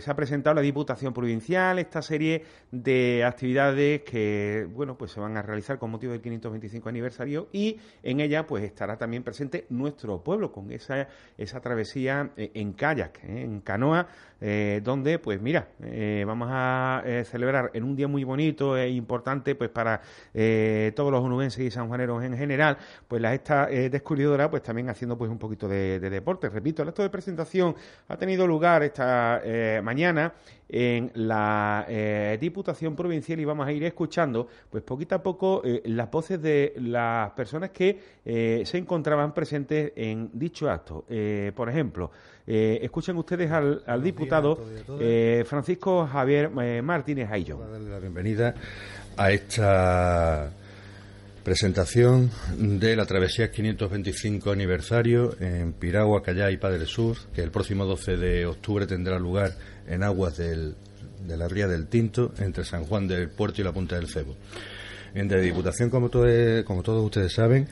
se ha presentado la Diputación Provincial esta serie de actividades que, bueno, pues se van a realizar con motivo del 525 aniversario y en ella pues estará también presente nuestro pueblo con esa, esa travesía en kayak, en canoa, donde pues mira, vamos a celebrar en un día muy bonito e importante pues para todos los onubenses y sanjuaneros en general, pues la esta descubridora pues también haciendo pues un poquito de, de deporte. Repito, el acto de presentación ha tenido lugar esta eh, mañana en la eh, Diputación Provincial y vamos a ir escuchando, pues poquito a poco, eh, las voces de las personas que se encontraban presentes en dicho acto. por ejemplo, escuchen ustedes al, diputado Francisco Javier Martínez Aillo. darle la bienvenida a esta presentación de la travesía 525 aniversario en Piragua, Callá y Padre Sur, que el próximo 12 de octubre tendrá lugar en aguas de la ría del Tinto, entre San Juan del Puerto y la Punta del Cebo. En de Diputación, como, como todos ustedes saben,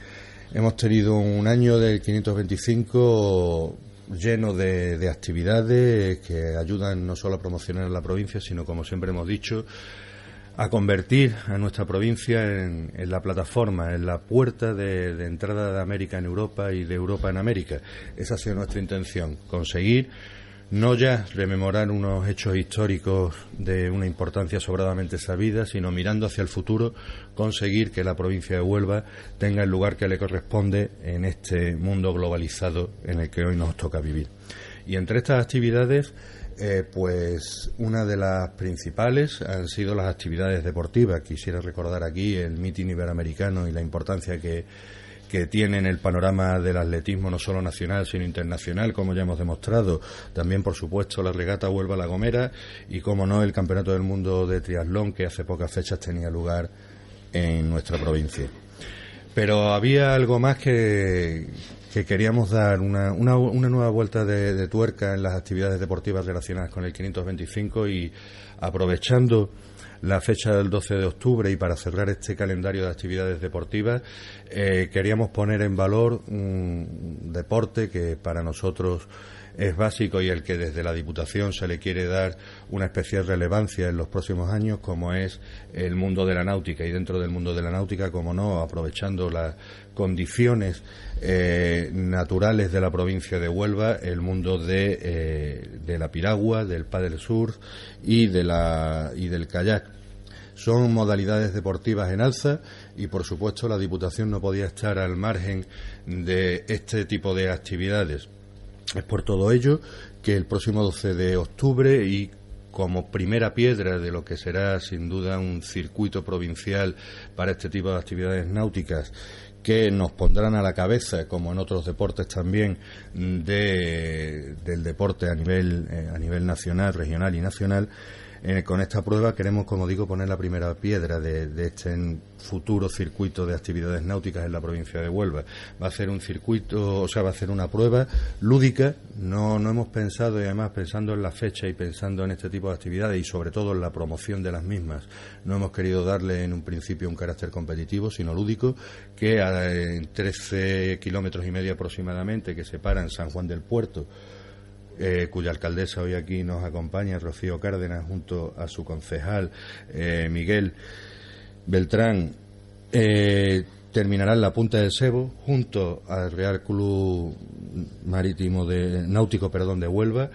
hemos tenido un año del 525 lleno de, de actividades que ayudan no solo a promocionar la provincia, sino, como siempre hemos dicho, a convertir a nuestra provincia en, la plataforma, en la puerta de, entrada de América en Europa y de Europa en América. Esa ha sido nuestra intención, conseguir no ya rememorar unos hechos históricos de una importancia sobradamente sabida, sino mirando hacia el futuro, conseguir que la provincia de Huelva tenga el lugar que le corresponde en este mundo globalizado en el que hoy nos toca vivir. Y entre estas actividades, eh, pues una de las principales han sido las actividades deportivas. Quisiera recordar aquí el mitin iberoamericano y la importancia que, que tiene en el panorama del atletismo no solo nacional sino internacional, como ya hemos demostrado. También, por supuesto, la regata Huelva La Gomera y, como no, el Campeonato del Mundo de Triatlón que hace pocas fechas tenía lugar en nuestra provincia. Pero había algo más que, que queríamos dar una, una, una nueva vuelta de, tuerca en las actividades deportivas relacionadas con el 525 y aprovechando la fecha del 12 de octubre y para cerrar este calendario de actividades deportivas, eh, queríamos poner en valor un deporte que para nosotros es básico y el que desde la Diputación se le quiere dar una especial relevancia en los próximos años, como es el mundo de la náutica. Y dentro del mundo de la náutica, como no, aprovechando las condiciones eh, naturales de la provincia de Huelva, el mundo de, eh, la piragua, del paddle surf y, de la, y del kayak. Son modalidades deportivas en alza y, por supuesto, la Diputación no podía estar al margen de este tipo de actividades. Es por todo ello que el próximo 12 de octubre y como primera piedra de lo que será sin duda un circuito provincial para este tipo de actividades náuticas que nos pondrán a la cabeza, como en otros deportes también, del deporte a nivel, eh, a nivel nacional, regional y nacional, eh, con esta prueba queremos, como digo, poner la primera piedra de, este futuro circuito de actividades náuticas en la provincia de Huelva. Va a ser un circuito, o sea, va a ser una prueba lúdica. No, no hemos pensado, y además pensando en la fecha y pensando en este tipo de actividades y sobre todo en la promoción de las mismas, no hemos querido darle en un principio un carácter competitivo, sino lúdico, que a, en 13 kilómetros y medio aproximadamente que separan San Juan del Puerto eh, cuya alcaldesa hoy aquí nos acompaña, Rocío Cárdenas, junto a su concejal eh, Miguel Beltrán, eh, terminará en la Punta del Sebo, junto al Real Club Marítimo de Náutico, perdón, de Huelva,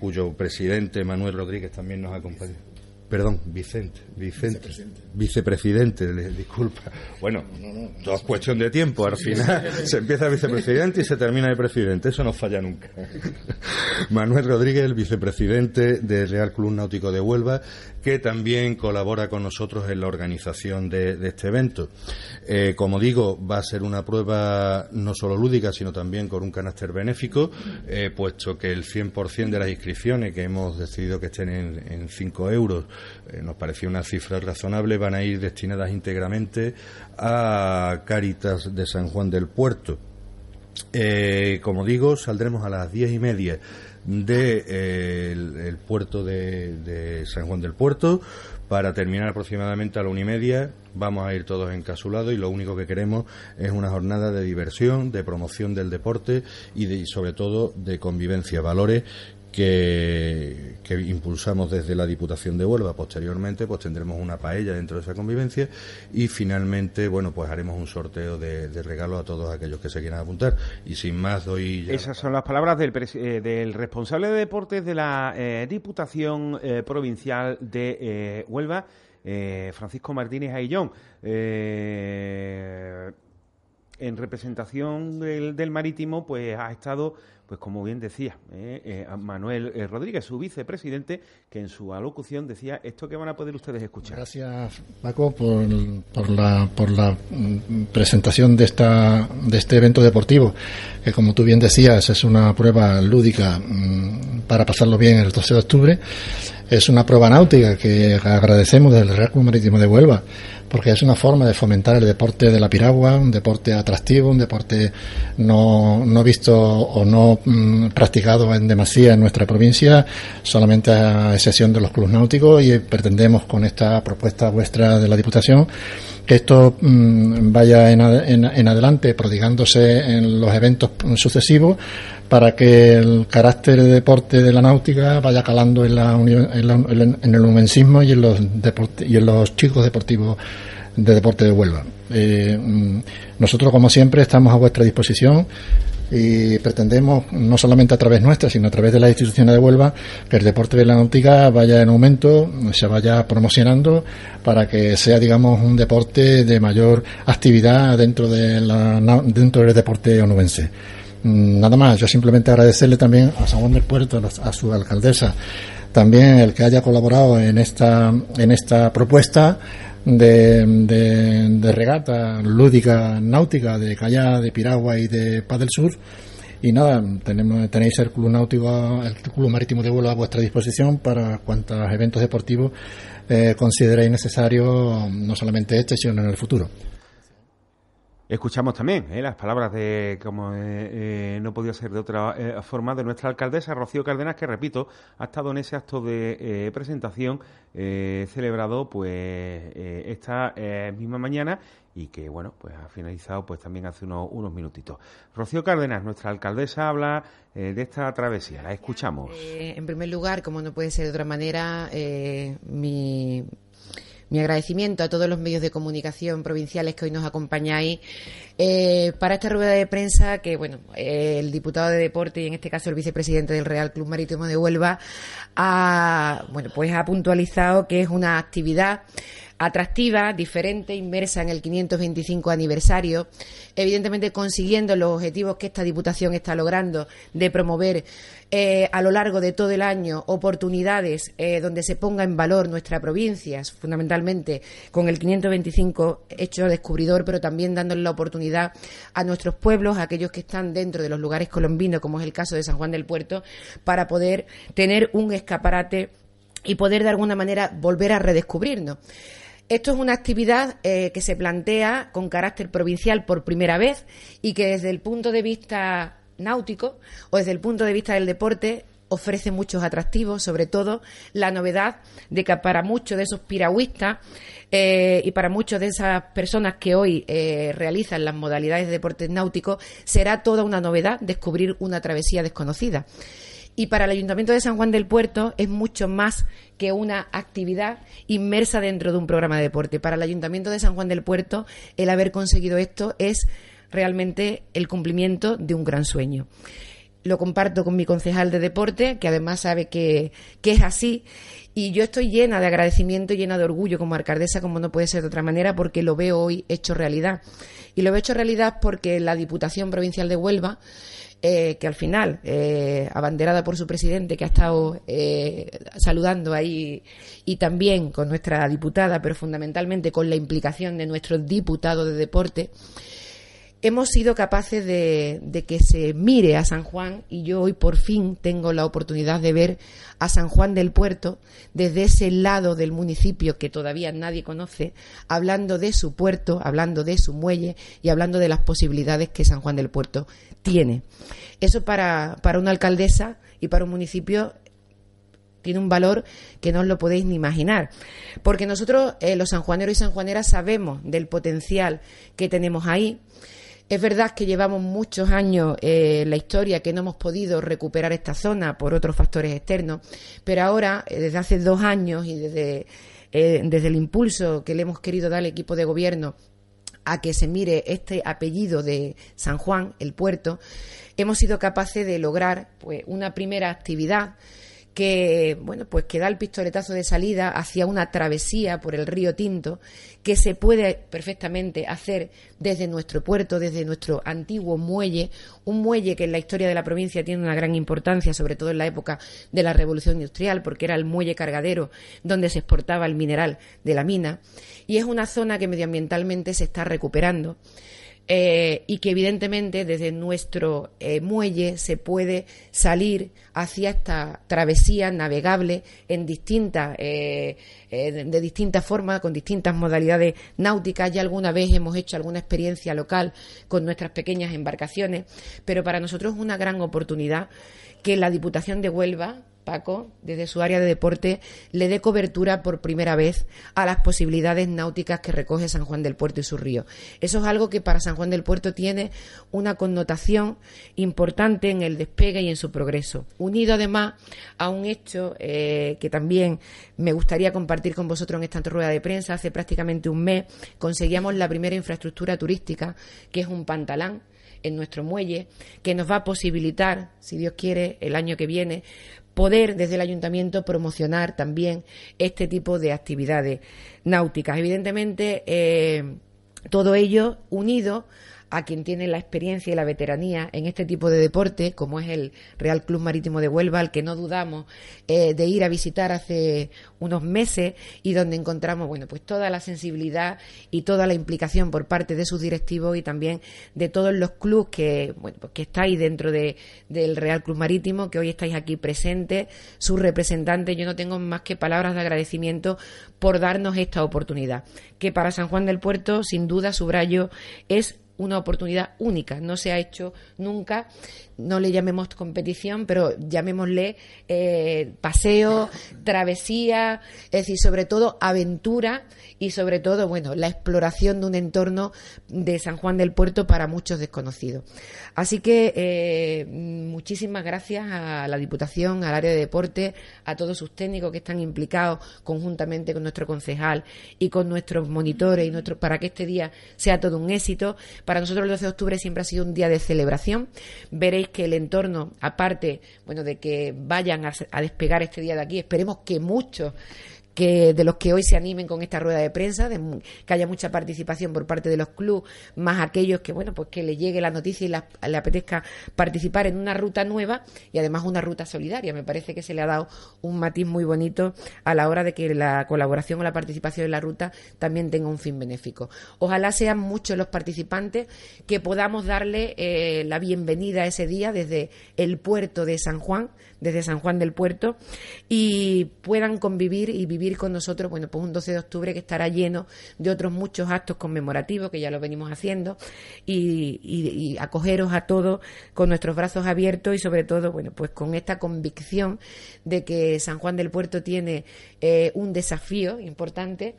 cuyo presidente Manuel Rodríguez también nos acompaña. Perdón, Vicente, Vicente, vicepresidente, disculpa. Bueno, todo es cuestión de tiempo, al final. se empieza vicepresidente y se termina de presidente, eso no falla nunca. Manuel Rodríguez, el vicepresidente del Real Club Náutico de Huelva, que también colabora con nosotros en la organización de, este evento. Eh, como digo, va a ser una prueba no solo lúdica, sino también con un carácter benéfico, eh, puesto que el 100% de las inscripciones que hemos decidido que estén en 5 euros eh, nos pareció una cifra razonable, van a ir destinadas íntegramente a Cáritas de San Juan del Puerto. Como digo, saldremos a las diez y media de, eh, el puerto de, San Juan del Puerto para terminar aproximadamente a la una y media. Vamos a ir todos encasulados y lo único que queremos es una jornada de diversión, de promoción del deporte y, de, y sobre todo de convivencia, valores que, impulsamos desde la Diputación de Huelva. Posteriormente, pues tendremos una paella dentro de esa convivencia y finalmente, bueno, pues haremos un sorteo de, regalos a todos aquellos que se quieran apuntar. Y sin más, doy. Esas son las palabras del, eh, del responsable de deportes de la eh, Diputación eh, Provincial de Huelva, Francisco Martínez Aillón en representación del, marítimo, pues ha estado, pues como bien decía eh, eh, Manuel eh, Rodríguez, su vicepresidente, que en su alocución decía esto que van a poder ustedes escuchar. Gracias, Paco, por, por, la, por la mm, presentación de, esta, de este evento deportivo, que como tú bien decías, es una prueba lúdica mm, para pasarlo bien el 12 de octubre. Es una prueba náutica que agradecemos del Real Club Marítimo de Huelva porque es una forma de fomentar el deporte de la piragua, un deporte atractivo, un deporte no, no visto o no mm, practicado en demasía en nuestra provincia, solamente a excepción de los clubes náuticos y pretendemos con esta propuesta vuestra de la Diputación que esto mm, vaya en, en, adelante prodigándose en los eventos sucesivos para que el carácter de deporte de la náutica vaya calando en, la, en, el humensismo y en los y en los chicos deportivos de deporte de Huelva. Eh, mm, nosotros, como siempre, estamos a vuestra disposición y pretendemos, no solamente a través nuestra, sino a través de las instituciones de Huelva, que el deporte de la náutica vaya en aumento, se vaya promocionando para que sea, digamos, un deporte de mayor actividad dentro, de la, dentro del deporte onubense. Mm, nada más, yo simplemente agradecerle también a San Juan del Puerto, a su alcaldesa, también el que haya colaborado en esta, en esta propuesta de, de, regata lúdica náutica de Callá, de Piragua y de Paz del Sur. Y nada, tenemos, tenéis el Club Náutico, el Club Marítimo de Vuelo a vuestra disposición para cuantos eventos deportivos eh, consideréis necesario, no solamente este, sino en el futuro. Escuchamos también eh, las palabras de, como eh, eh, no podía ser de otra forma, de nuestra alcaldesa Rocío Cárdenas, que repito, ha estado en ese acto de presentación celebrado pues esta misma mañana y que bueno pues ha finalizado pues también hace unos, unos minutitos. Rocío Cárdenas, nuestra alcaldesa, habla de esta travesía. La escuchamos. en primer lugar, como no puede ser de otra manera, mi mi agradecimiento a todos los medios de comunicación provinciales que hoy nos acompañáis. Eh, para esta rueda de prensa que, bueno, eh, el diputado de deporte y en este caso el vicepresidente del Real Club Marítimo de Huelva ha, bueno, pues ha puntualizado que es una actividad atractiva, diferente, inmersa en el 525 aniversario, evidentemente consiguiendo los objetivos que esta Diputación está logrando de promover eh, a lo largo de todo el año oportunidades eh, donde se ponga en valor nuestra provincia, fundamentalmente con el 525 hecho descubridor, pero también dándole la oportunidad a nuestros pueblos, a aquellos que están dentro de los lugares colombinos, como es el caso de San Juan del Puerto, para poder tener un escaparate y poder de alguna manera volver a redescubrirnos. Esto es una actividad eh, que se plantea con carácter provincial por primera vez y que desde el punto de vista náutico o desde el punto de vista del deporte ofrece muchos atractivos, sobre todo la novedad de que para muchos de esos piragüistas eh, y para muchas de esas personas que hoy eh, realizan las modalidades de deportes náuticos será toda una novedad descubrir una travesía desconocida y para el Ayuntamiento de San Juan del Puerto es mucho más que una actividad inmersa dentro de un programa de deporte. Para el Ayuntamiento de San Juan del Puerto el haber conseguido esto es realmente el cumplimiento de un gran sueño. Lo comparto con mi concejal de deporte, que además sabe que, que es así. Y yo estoy llena de agradecimiento llena de orgullo como alcaldesa, como no puede ser de otra manera, porque lo veo hoy hecho realidad. Y lo veo hecho realidad porque la Diputación Provincial de Huelva eh, que al final, eh, abanderada por su presidente, que ha estado eh, saludando ahí, y también con nuestra diputada, pero fundamentalmente con la implicación de nuestro diputado de deporte, hemos sido capaces de, que se mire a San Juan y yo hoy por fin tengo la oportunidad de ver a San Juan del Puerto desde ese lado del municipio que todavía nadie conoce, hablando de su puerto, hablando de su muelle y hablando de las posibilidades que San Juan del Puerto tiene. Eso para, para una alcaldesa y para un municipio tiene un valor que no os lo podéis ni imaginar. Porque nosotros, eh, los sanjuaneros y sanjuaneras, sabemos del potencial que tenemos ahí Es verdad que llevamos muchos años eh, la historia que no hemos podido recuperar esta zona por otros factores externos, pero ahora, eh, desde hace dos años y desde, eh, desde el impulso que le hemos querido dar al equipo de gobierno a que se mire este apellido de San Juan, el puerto, hemos sido capaces de lograr pues, una primera actividad que bueno pues que da el pistoletazo de salida hacia una travesía por el río Tinto que se puede perfectamente hacer desde nuestro puerto, desde nuestro antiguo muelle, un muelle que en la historia de la provincia tiene una gran importancia, sobre todo en la época de la revolución industrial, porque era el muelle cargadero donde se exportaba el mineral de la mina, y es una zona que medioambientalmente se está recuperando. Eh, y que evidentemente desde nuestro eh, muelle se puede salir hacia esta travesía navegable en distintas eh, de, distintas formas con distintas modalidades náuticas. Ya alguna vez hemos hecho alguna experiencia local con nuestras pequeñas embarcaciones pero para nosotros es una gran oportunidad que la Diputación de Huelva Paco, desde su área de deporte, le dé cobertura por primera vez a las posibilidades náuticas que recoge San Juan del Puerto y su río. Eso es algo que para San Juan del Puerto tiene una connotación importante en el despegue y en su progreso, unido además a un hecho eh, que también me gustaría compartir con vosotros en esta rueda de prensa. Hace prácticamente un mes conseguíamos la primera infraestructura turística, que es un pantalán en nuestro muelle, que nos va a posibilitar, si Dios quiere, el año que viene, poder desde el ayuntamiento promocionar también este tipo de actividades náuticas. Evidentemente, eh, todo ello unido a quien tiene la experiencia y la veteranía en este tipo de deporte, como es el Real Club Marítimo de Huelva, al que no dudamos eh, de ir a visitar hace unos meses y donde encontramos, bueno, pues toda la sensibilidad y toda la implicación por parte de sus directivos y también de todos los clubes que, bueno, pues que estáis dentro de, del Real Club Marítimo, que hoy estáis aquí presentes, sus representantes. Yo no tengo más que palabras de agradecimiento por darnos esta oportunidad, que para San Juan del Puerto, sin duda, subrayo, es una oportunidad única. No se ha hecho nunca, no le llamemos competición, pero llamémosle eh, paseo, travesía, es decir, sobre todo aventura y sobre todo, bueno, la exploración de un entorno de San Juan del Puerto para muchos desconocidos. Así que eh, muchísimas gracias a la Diputación, al área de deporte, a todos sus técnicos que están implicados conjuntamente con nuestro concejal y con nuestros monitores y nuestros para que este día sea todo un éxito. Para nosotros el 12 de octubre siempre ha sido un día de celebración. Veréis que el entorno, aparte, bueno, de que vayan a, a despegar este día de aquí, esperemos que muchos que de los que hoy se animen con esta rueda de prensa, que haya mucha participación por parte de los clubes, más aquellos que bueno, pues que le llegue la noticia y le apetezca participar en una ruta nueva y además una ruta solidaria. Me parece que se le ha dado un matiz muy bonito a la hora de que la colaboración o la participación en la ruta también tenga un fin benéfico. Ojalá sean muchos los participantes que podamos darle eh, la bienvenida ese día desde el puerto de San Juan, desde San Juan del Puerto, y puedan convivir y vivir con nosotros, bueno, pues un 12 de octubre que estará lleno de otros muchos actos conmemorativos que ya lo venimos haciendo y, acogeros a todos con nuestros brazos abiertos y sobre todo, bueno, pues con esta convicción de que San Juan del Puerto tiene eh, un desafío importante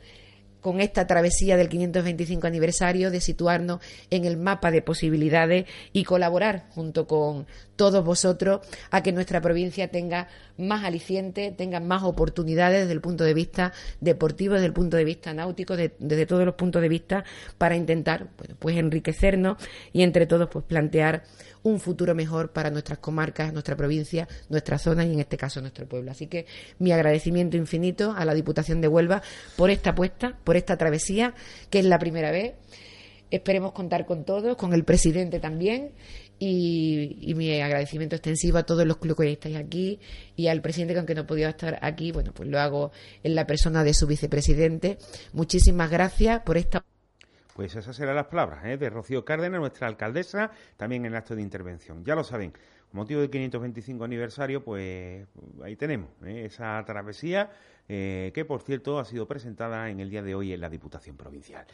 con esta travesía del 525 aniversario de situarnos en el mapa de posibilidades y colaborar junto con todos vosotros a que nuestra provincia tenga más aliciente, tenga más oportunidades desde el punto de vista deportivo, desde el punto de vista náutico, desde todos los puntos de vista para intentar pues enriquecernos y entre todos pues plantear un futuro mejor para nuestras comarcas, nuestra provincia, nuestra zona y en este caso nuestro pueblo. Así que mi agradecimiento infinito a la Diputación de Huelva por esta apuesta, por esta travesía, que es la primera vez. Esperemos contar con todos, con el presidente también. Y, mi agradecimiento extensivo a todos los clubes que estáis aquí y al presidente que aunque no podía estar aquí, bueno, pues lo hago en la persona de su vicepresidente. Muchísimas gracias por esta pues esas serán las palabras ¿eh? de Rocío Cárdenas, nuestra alcaldesa, también en el acto de intervención. Ya lo saben, motivo del 525 aniversario, pues ahí tenemos ¿eh? esa travesía eh, que, por cierto, ha sido presentada en el día de hoy en la Diputación Provincial.